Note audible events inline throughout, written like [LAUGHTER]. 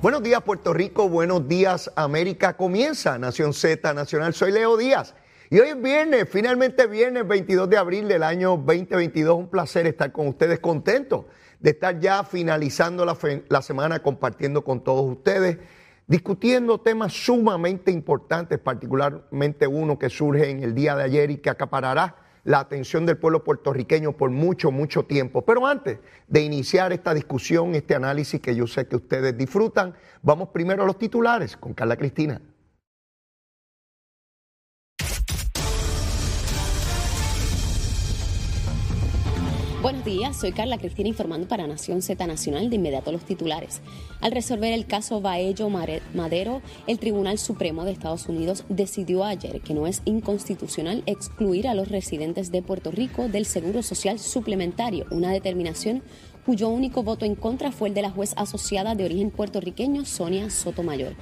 Buenos días Puerto Rico, buenos días América. Comienza Nación Z Nacional. Soy Leo Díaz. Y hoy es viernes, finalmente viernes 22 de abril del año 2022. Un placer estar con ustedes, contento de estar ya finalizando la, la semana compartiendo con todos ustedes, discutiendo temas sumamente importantes, particularmente uno que surge en el día de ayer y que acaparará la atención del pueblo puertorriqueño por mucho, mucho tiempo. Pero antes de iniciar esta discusión, este análisis que yo sé que ustedes disfrutan, vamos primero a los titulares con Carla Cristina. Buenos días, soy Carla Cristina informando para Nación Z Nacional de inmediato los titulares. Al resolver el caso Baello Madero, el Tribunal Supremo de Estados Unidos decidió ayer que no es inconstitucional excluir a los residentes de Puerto Rico del Seguro Social Suplementario, una determinación cuyo único voto en contra fue el de la juez asociada de origen puertorriqueño Sonia Sotomayor.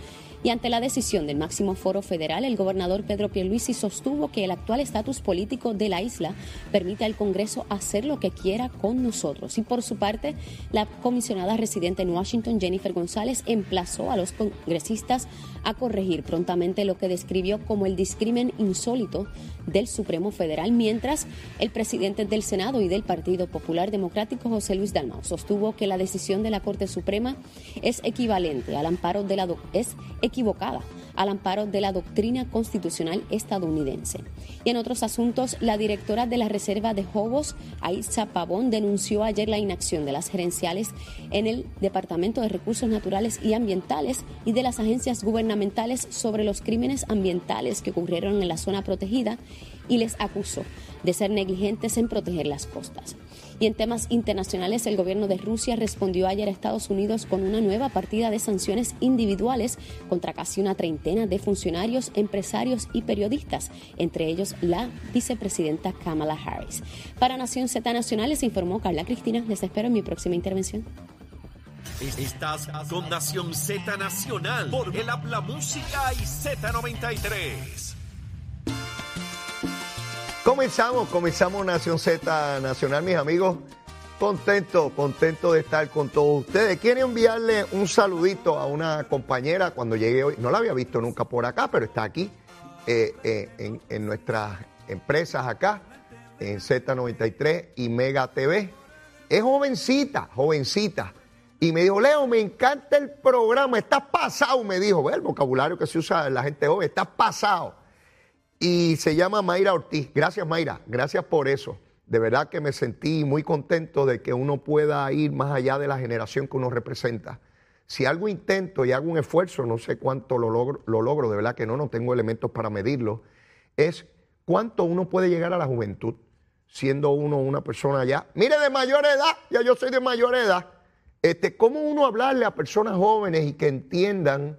Y ante la decisión del máximo foro federal, el gobernador Pedro Pierluisi sostuvo que el actual estatus político de la isla permite al Congreso hacer lo que quiera con nosotros. Y por su parte, la comisionada residente en Washington, Jennifer González, emplazó a los congresistas a corregir prontamente lo que describió como el discrimen insólito del Supremo Federal, mientras el presidente del Senado y del Partido Popular Democrático, José Luis Dalmau, sostuvo que la decisión de la Corte Suprema es equivalente al amparo de la es equivocada al amparo de la doctrina constitucional estadounidense. Y en otros asuntos, la directora de la Reserva de Jobos, Aiza Pavón, denunció ayer la inacción de las gerenciales en el Departamento de Recursos Naturales y Ambientales y de las agencias gubernamentales sobre los crímenes ambientales que ocurrieron en la zona protegida y les acusó de ser negligentes en proteger las costas. Y en temas internacionales, el gobierno de Rusia respondió ayer a Estados Unidos con una nueva partida de sanciones individuales contra casi una treintena de funcionarios, empresarios y periodistas, entre ellos la vicepresidenta Kamala Harris. Para Nación Z Nacional les informó Carla Cristina. Les espero en mi próxima intervención. Estás con Nación Z Nacional por el Habla Música y Z93. Comenzamos, comenzamos Nación Z Nacional, mis amigos. Contento, contento de estar con todos ustedes. Quiero enviarle un saludito a una compañera cuando llegué hoy. No la había visto nunca por acá, pero está aquí eh, eh, en, en nuestras empresas acá, en Z93 y Mega TV. Es jovencita, jovencita. Y me dijo, Leo, me encanta el programa, estás pasado, me dijo, ve el vocabulario que se usa en la gente joven, estás pasado y se llama Mayra Ortiz. Gracias Mayra, gracias por eso. De verdad que me sentí muy contento de que uno pueda ir más allá de la generación que uno representa. Si algo intento y hago un esfuerzo, no sé cuánto lo logro, lo logro, de verdad que no, no tengo elementos para medirlo, es cuánto uno puede llegar a la juventud siendo uno una persona ya, mire, de mayor edad, ya yo soy de mayor edad. Este, ¿Cómo uno hablarle a personas jóvenes y que entiendan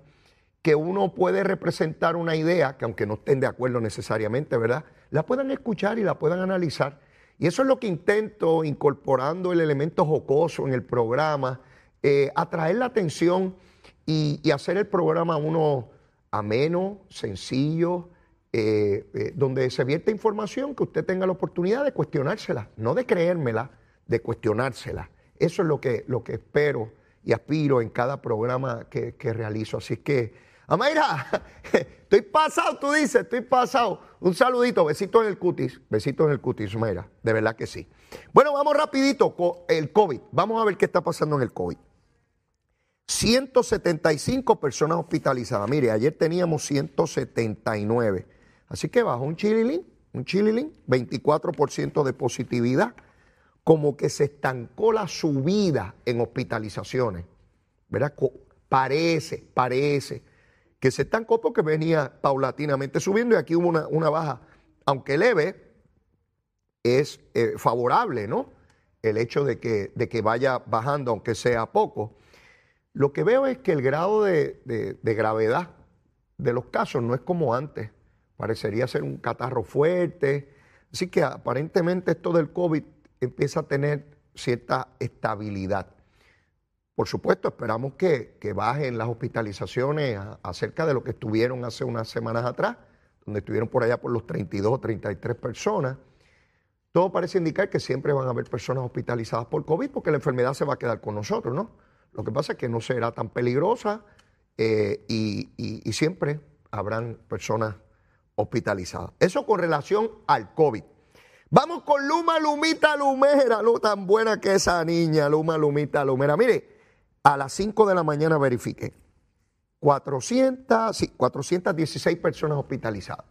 que uno puede representar una idea, que aunque no estén de acuerdo necesariamente, ¿verdad? La puedan escuchar y la puedan analizar. Y eso es lo que intento, incorporando el elemento jocoso en el programa, eh, atraer la atención y, hacer el programa uno ameno, sencillo, eh, eh, donde se vierte información que usted tenga la oportunidad de cuestionársela, no de creérmela, de cuestionársela. Eso es lo que, lo que espero y aspiro en cada programa que, que realizo. Así que Amaira, [LAUGHS] estoy pasado, tú dices, estoy pasado. Un saludito, besito en el cutis, besito en el cutis, Amaira, de verdad que sí. Bueno, vamos rapidito con el COVID. Vamos a ver qué está pasando en el COVID. 175 personas hospitalizadas. Mire, ayer teníamos 179. Así que bajó un chililín, un chililín, 24% de positividad. Como que se estancó la subida en hospitalizaciones. ¿Verdad? Parece, parece que se estancó porque venía paulatinamente subiendo y aquí hubo una, baja, aunque leve, es eh, favorable, ¿no? El hecho de que, de que vaya bajando, aunque sea poco. Lo que veo es que el grado de, de gravedad de los casos no es como antes. Parecería ser un catarro fuerte. Así que aparentemente esto del COVID empieza a tener cierta estabilidad. Por supuesto, esperamos que, bajen las hospitalizaciones acerca de lo que estuvieron hace unas semanas atrás, donde estuvieron por allá por los 32 o 33 personas. Todo parece indicar que siempre van a haber personas hospitalizadas por COVID porque la enfermedad se va a quedar con nosotros, ¿no? Lo que pasa es que no será tan peligrosa eh, y, y siempre habrán personas hospitalizadas. Eso con relación al COVID. Vamos con Luma Lumita Lumera, lo tan buena que esa niña, Luma Lumita Lumera. Mire, a las 5 de la mañana verifiqué. 400, sí, 416 personas hospitalizadas.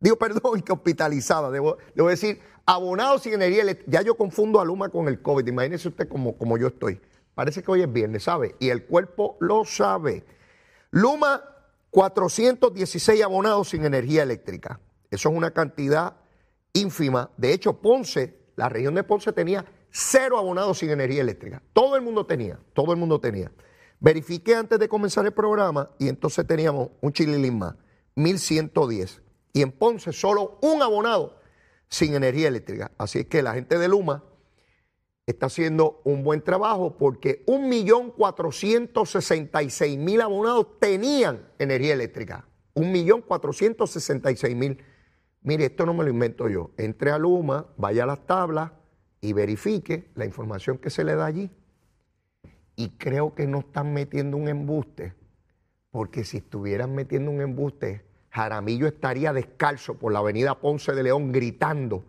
Digo, [LAUGHS] perdón, que hospitalizadas, debo, debo, decir, abonados sin energía eléctrica. Ya yo confundo a Luma con el COVID. Imagínese usted como, como yo estoy. Parece que hoy es viernes, ¿sabe? Y el cuerpo lo sabe. Luma, 416 abonados sin energía eléctrica. Eso es una cantidad ínfima. De hecho, Ponce, la región de Ponce tenía cero abonados sin energía eléctrica. Todo el mundo tenía, todo el mundo tenía. Verifiqué antes de comenzar el programa y entonces teníamos un chililín más, 1110. Y en Ponce solo un abonado sin energía eléctrica. Así que la gente de Luma está haciendo un buen trabajo porque 1.466.000 abonados tenían energía eléctrica. 1.466.000 Mire, esto no me lo invento yo. Entre a Luma, vaya a las tablas y verifique la información que se le da allí. Y creo que no están metiendo un embuste, porque si estuvieran metiendo un embuste, Jaramillo estaría descalzo por la avenida Ponce de León gritando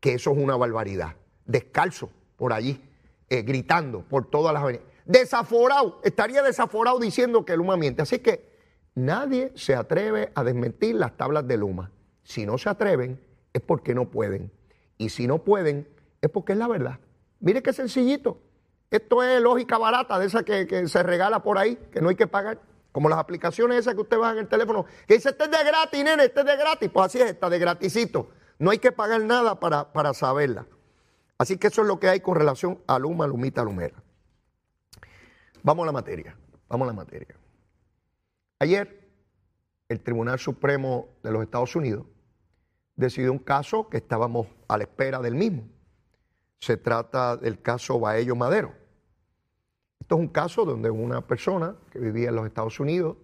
que eso es una barbaridad. Descalzo por allí, eh, gritando por todas las avenidas. Desaforado, estaría desaforado diciendo que Luma miente. Así que nadie se atreve a desmentir las tablas de Luma. Si no se atreven, es porque no pueden. Y si no pueden, es porque es la verdad. Mire qué sencillito. Esto es lógica barata de esa que, se regala por ahí, que no hay que pagar. Como las aplicaciones esas que usted baja en el teléfono, que dice, este es de gratis, nene, este es de gratis. Pues así es, está de gratisito. No hay que pagar nada para, para saberla. Así que eso es lo que hay con relación a Luma, Lumita, Lumera. Vamos a la materia, vamos a la materia. Ayer, el Tribunal Supremo de los Estados Unidos decidió un caso que estábamos a la espera del mismo. Se trata del caso Baello Madero. Esto es un caso donde una persona que vivía en los Estados Unidos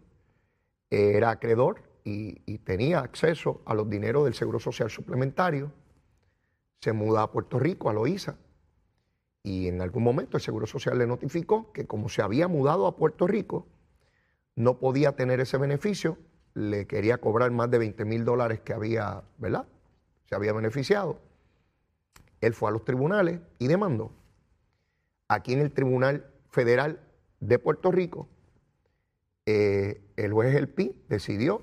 era acreedor y, y tenía acceso a los dineros del Seguro Social Suplementario. Se muda a Puerto Rico, a Loíza, y en algún momento el Seguro Social le notificó que como se había mudado a Puerto Rico, no podía tener ese beneficio le quería cobrar más de 20 mil dólares que había, ¿verdad? Se había beneficiado. Él fue a los tribunales y demandó. Aquí en el Tribunal Federal de Puerto Rico, eh, el juez El Pi decidió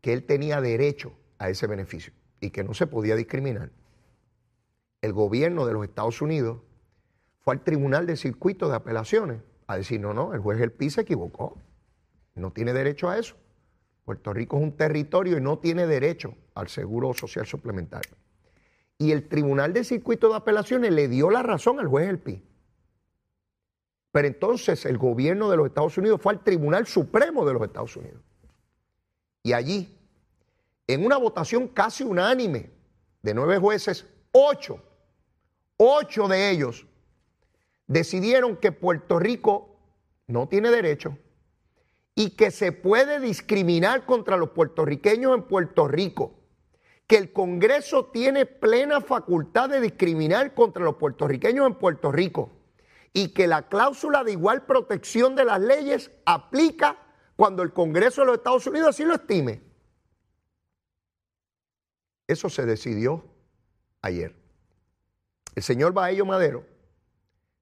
que él tenía derecho a ese beneficio y que no se podía discriminar. El gobierno de los Estados Unidos fue al Tribunal de Circuito de Apelaciones a decir, no, no, el juez El Pi se equivocó, no tiene derecho a eso. Puerto Rico es un territorio y no tiene derecho al seguro social suplementario. Y el Tribunal de Circuito de Apelaciones le dio la razón al juez El Pi. Pero entonces el gobierno de los Estados Unidos fue al Tribunal Supremo de los Estados Unidos. Y allí, en una votación casi unánime de nueve jueces, ocho, ocho de ellos decidieron que Puerto Rico no tiene derecho y que se puede discriminar contra los puertorriqueños en Puerto Rico, que el Congreso tiene plena facultad de discriminar contra los puertorriqueños en Puerto Rico y que la cláusula de igual protección de las leyes aplica cuando el Congreso de los Estados Unidos así lo estime. Eso se decidió ayer. El señor Baello Madero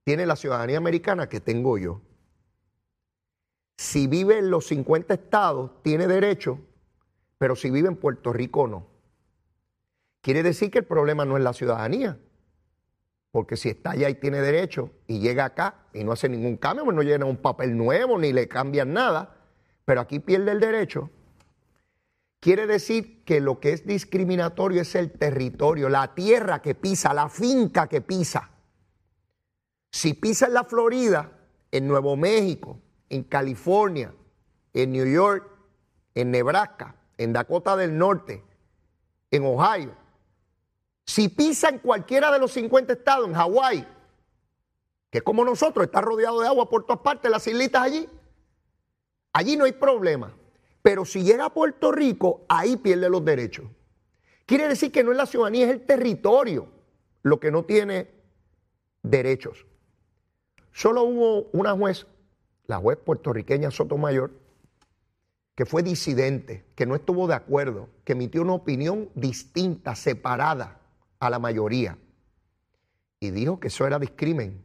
tiene la ciudadanía americana que tengo yo si vive en los 50 estados, tiene derecho, pero si vive en Puerto Rico, no. Quiere decir que el problema no es la ciudadanía, porque si está allá y tiene derecho y llega acá y no hace ningún cambio, pues no llena un papel nuevo ni le cambian nada, pero aquí pierde el derecho, quiere decir que lo que es discriminatorio es el territorio, la tierra que pisa, la finca que pisa. Si pisa en la Florida, en Nuevo México, en California, en New York, en Nebraska, en Dakota del Norte, en Ohio, si pisa en cualquiera de los 50 estados, en Hawái, que como nosotros está rodeado de agua por todas partes, las islitas allí, allí no hay problema. Pero si llega a Puerto Rico, ahí pierde los derechos. Quiere decir que no es la ciudadanía, es el territorio lo que no tiene derechos. Solo hubo una juez, la juez puertorriqueña Sotomayor, que fue disidente, que no estuvo de acuerdo, que emitió una opinión distinta, separada a la mayoría, y dijo que eso era discrimen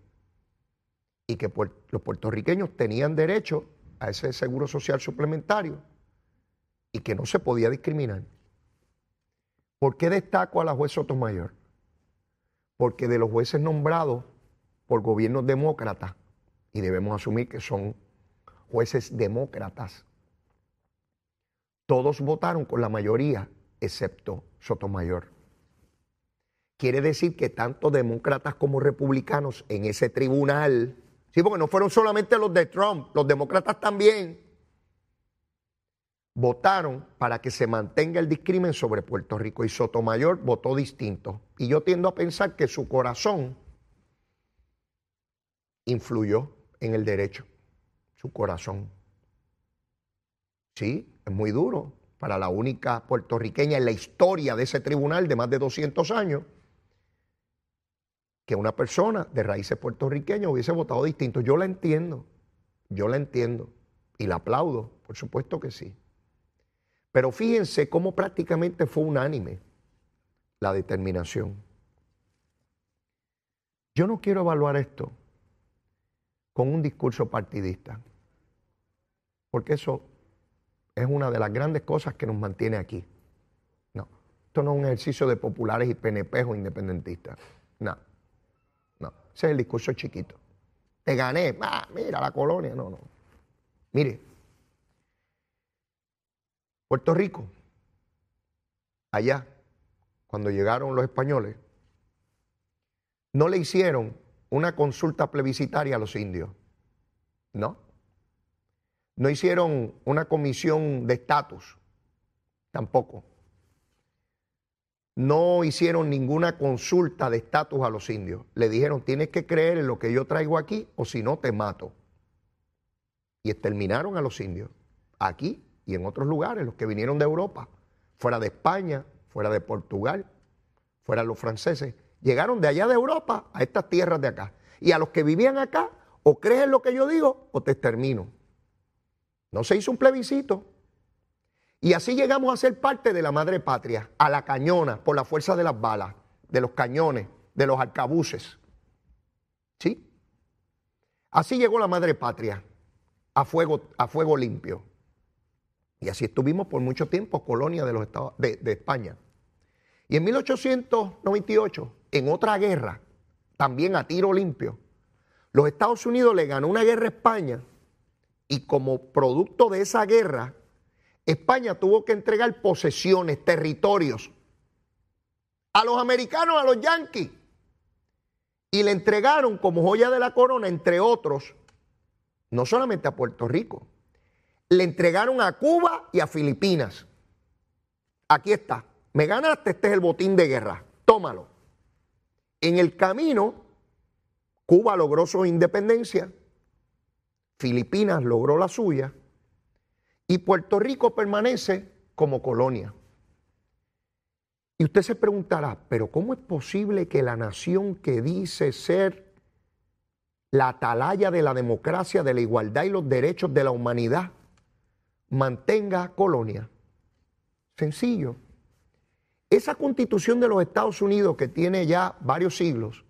y que los puertorriqueños tenían derecho a ese seguro social suplementario y que no se podía discriminar. ¿Por qué destaco a la juez Sotomayor? Porque de los jueces nombrados por gobiernos demócratas, y debemos asumir que son jueces demócratas, todos votaron con la mayoría, excepto Sotomayor. Quiere decir que tanto demócratas como republicanos en ese tribunal, sí, porque no fueron solamente los de Trump, los demócratas también, votaron para que se mantenga el discrimen sobre Puerto Rico y Sotomayor votó distinto. Y yo tiendo a pensar que su corazón influyó en el derecho, su corazón. Sí, es muy duro para la única puertorriqueña en la historia de ese tribunal de más de 200 años que una persona de raíces puertorriqueñas hubiese votado distinto. Yo la entiendo, yo la entiendo y la aplaudo, por supuesto que sí. Pero fíjense cómo prácticamente fue unánime la determinación. Yo no quiero evaluar esto con un discurso partidista, porque eso es una de las grandes cosas que nos mantiene aquí. No, esto no es un ejercicio de populares y PNP o independentistas. No, no, ese es el discurso chiquito. Te gané, ah, mira la colonia, no, no. Mire, Puerto Rico, allá, cuando llegaron los españoles, no le hicieron una consulta plebiscitaria a los indios. No. No hicieron una comisión de estatus. Tampoco. No hicieron ninguna consulta de estatus a los indios. Le dijeron, tienes que creer en lo que yo traigo aquí o si no te mato. Y exterminaron a los indios. Aquí y en otros lugares, los que vinieron de Europa, fuera de España, fuera de Portugal, fuera los franceses llegaron de allá de Europa a estas tierras de acá. Y a los que vivían acá, o crees lo que yo digo o te extermino. No se hizo un plebiscito. Y así llegamos a ser parte de la madre patria, a la cañona, por la fuerza de las balas, de los cañones, de los arcabuces. ¿Sí? Así llegó la madre patria, a fuego, a fuego limpio. Y así estuvimos por mucho tiempo, colonia de, los estados, de, de España. Y en 1898 en otra guerra, también a tiro limpio, los Estados Unidos le ganó una guerra a España y como producto de esa guerra, España tuvo que entregar posesiones, territorios a los americanos, a los yanquis. Y le entregaron como joya de la corona, entre otros, no solamente a Puerto Rico, le entregaron a Cuba y a Filipinas. Aquí está, me ganaste, este es el botín de guerra, tómalo. En el camino, Cuba logró su independencia, Filipinas logró la suya y Puerto Rico permanece como colonia. Y usted se preguntará, pero ¿cómo es posible que la nación que dice ser la atalaya de la democracia, de la igualdad y los derechos de la humanidad mantenga colonia? Sencillo. Esa constitución de los Estados Unidos que tiene ya varios siglos,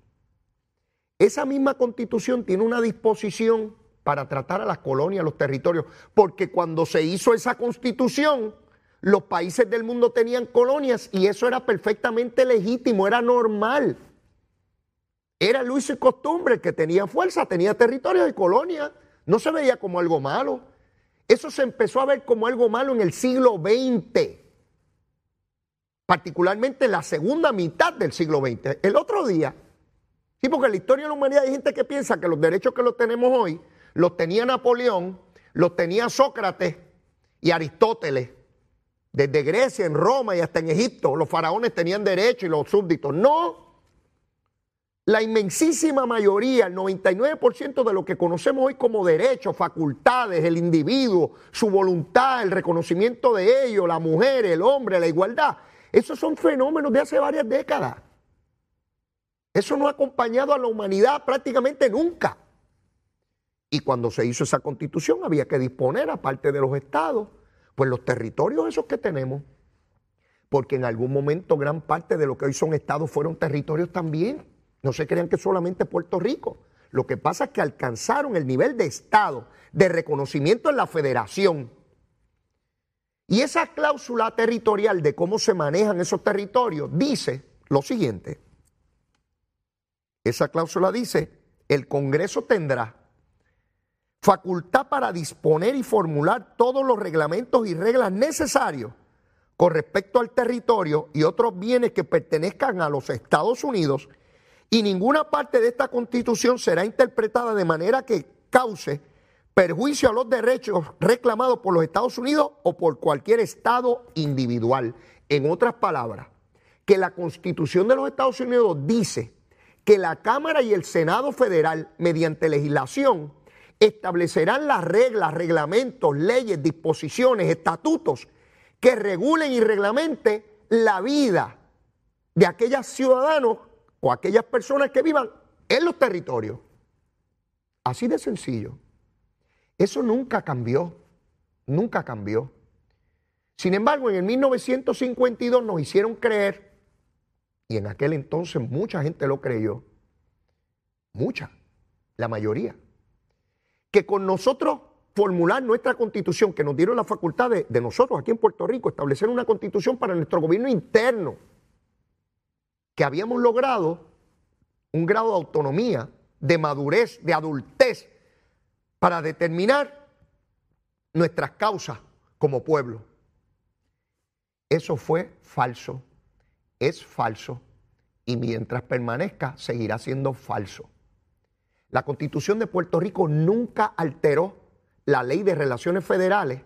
esa misma constitución tiene una disposición para tratar a las colonias, a los territorios, porque cuando se hizo esa constitución, los países del mundo tenían colonias y eso era perfectamente legítimo, era normal. Era Luis y costumbre que tenía fuerza, tenía territorio y colonia, no se veía como algo malo. Eso se empezó a ver como algo malo en el siglo XX, particularmente en la segunda mitad del siglo XX. El otro día, sí, porque en la historia de la humanidad hay gente que piensa que los derechos que los tenemos hoy los tenía Napoleón, los tenía Sócrates y Aristóteles. Desde Grecia, en Roma y hasta en Egipto, los faraones tenían derechos y los súbditos. No, la inmensísima mayoría, el 99% de lo que conocemos hoy como derechos, facultades, el individuo, su voluntad, el reconocimiento de ellos, la mujer, el hombre, la igualdad, esos son fenómenos de hace varias décadas. Eso no ha acompañado a la humanidad prácticamente nunca. Y cuando se hizo esa constitución había que disponer, aparte de los estados, pues los territorios esos que tenemos. Porque en algún momento gran parte de lo que hoy son estados fueron territorios también. No se crean que solamente Puerto Rico. Lo que pasa es que alcanzaron el nivel de Estado, de reconocimiento en la federación. Y esa cláusula territorial de cómo se manejan esos territorios dice lo siguiente. Esa cláusula dice, el Congreso tendrá facultad para disponer y formular todos los reglamentos y reglas necesarios con respecto al territorio y otros bienes que pertenezcan a los Estados Unidos y ninguna parte de esta constitución será interpretada de manera que cause perjuicio a los derechos reclamados por los Estados Unidos o por cualquier Estado individual. En otras palabras, que la constitución de los Estados Unidos dice que la Cámara y el Senado federal, mediante legislación, establecerán las reglas, reglamentos, leyes, disposiciones, estatutos que regulen y reglamenten la vida de aquellos ciudadanos o aquellas personas que vivan en los territorios. Así de sencillo. Eso nunca cambió, nunca cambió. Sin embargo, en el 1952 nos hicieron creer, y en aquel entonces mucha gente lo creyó, mucha, la mayoría, que con nosotros formular nuestra constitución, que nos dieron la facultad de, de nosotros aquí en Puerto Rico, establecer una constitución para nuestro gobierno interno, que habíamos logrado un grado de autonomía, de madurez, de adultez, para determinar nuestras causas como pueblo. Eso fue falso, es falso, y mientras permanezca seguirá siendo falso. La constitución de Puerto Rico nunca alteró la ley de relaciones federales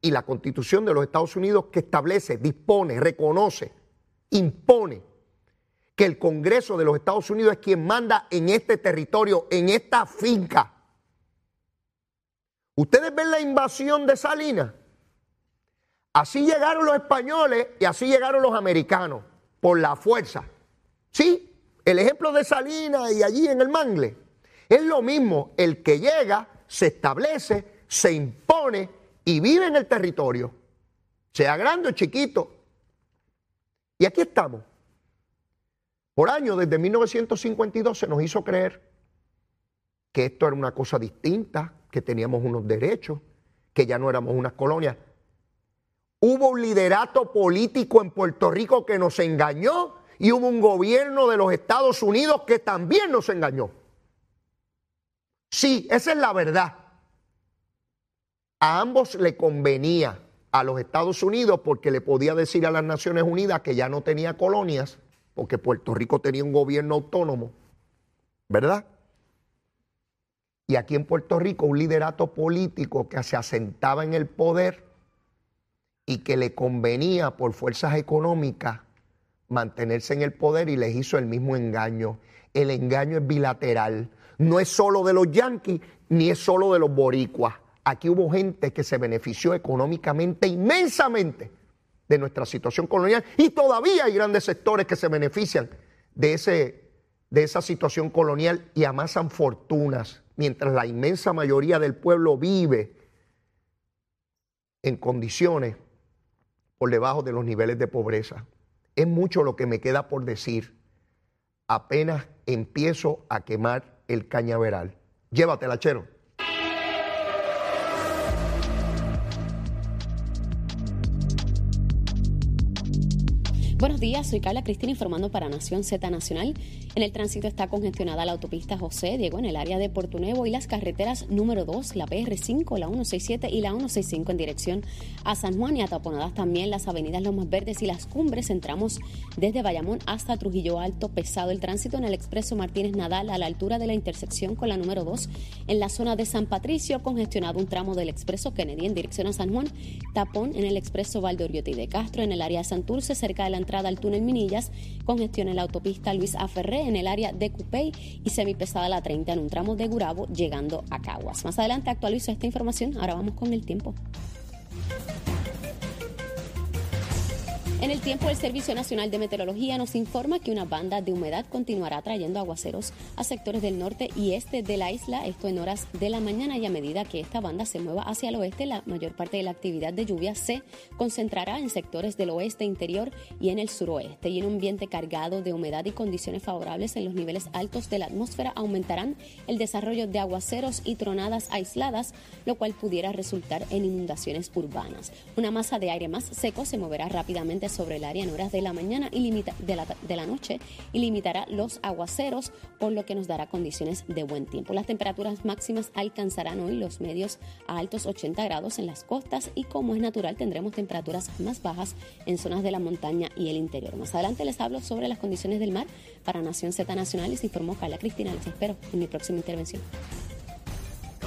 y la constitución de los Estados Unidos que establece, dispone, reconoce, impone que el Congreso de los Estados Unidos es quien manda en este territorio, en esta finca. Ustedes ven la invasión de Salinas. Así llegaron los españoles y así llegaron los americanos, por la fuerza. Sí, el ejemplo de Salinas y allí en el Mangle. Es lo mismo, el que llega, se establece, se impone y vive en el territorio, sea grande o chiquito. Y aquí estamos. Por años, desde 1952, se nos hizo creer que esto era una cosa distinta, que teníamos unos derechos, que ya no éramos unas colonias. Hubo un liderato político en Puerto Rico que nos engañó y hubo un gobierno de los Estados Unidos que también nos engañó. Sí, esa es la verdad. A ambos le convenía a los Estados Unidos porque le podía decir a las Naciones Unidas que ya no tenía colonias porque Puerto Rico tenía un gobierno autónomo, ¿verdad? Y aquí en Puerto Rico un liderato político que se asentaba en el poder y que le convenía por fuerzas económicas mantenerse en el poder y les hizo el mismo engaño. El engaño es bilateral, no es solo de los yanquis ni es solo de los boricuas. Aquí hubo gente que se benefició económicamente inmensamente de nuestra situación colonial y todavía hay grandes sectores que se benefician de, ese, de esa situación colonial y amasan fortunas, mientras la inmensa mayoría del pueblo vive en condiciones por debajo de los niveles de pobreza. Es mucho lo que me queda por decir. Apenas empiezo a quemar el cañaveral. Llévatela, chero. Buenos días, soy Carla Cristina informando para Nación Z Nacional. En el tránsito está congestionada la autopista José Diego en el área de Puerto Nuevo y las carreteras número 2, la PR5, la 167 y la 165 en dirección a San Juan y ataponadas también las avenidas Lomas Verdes y las Cumbres. Entramos desde Bayamón hasta Trujillo Alto, pesado el tránsito en el expreso Martínez Nadal a la altura de la intersección con la número 2 en la zona de San Patricio, congestionado un tramo del expreso Kennedy en dirección a San Juan, tapón en el expreso Valdoriotti de Castro en el área de Santurce cerca de la entrada al túnel Minillas, congestión en la autopista Luis Aferré en el área de Cupey y semipesada la 30 en un tramo de Gurabo llegando a Caguas. Más adelante actualizo esta información, ahora vamos con el tiempo. En el tiempo, el Servicio Nacional de Meteorología nos informa que una banda de humedad continuará trayendo aguaceros a sectores del norte y este de la isla, esto en horas de la mañana y a medida que esta banda se mueva hacia el oeste, la mayor parte de la actividad de lluvia se concentrará en sectores del oeste interior y en el suroeste. Y en un ambiente cargado de humedad y condiciones favorables en los niveles altos de la atmósfera aumentarán el desarrollo de aguaceros y tronadas aisladas, lo cual pudiera resultar en inundaciones urbanas. Una masa de aire más seco se moverá rápidamente sobre el área en horas de la mañana y limita, de, la, de la noche y limitará los aguaceros, por lo que nos dará condiciones de buen tiempo. Las temperaturas máximas alcanzarán hoy los medios a altos 80 grados en las costas y como es natural tendremos temperaturas más bajas en zonas de la montaña y el interior. Más adelante les hablo sobre las condiciones del mar para Nación Z Nacional y se informó Carla Cristina. Les espero en mi próxima intervención.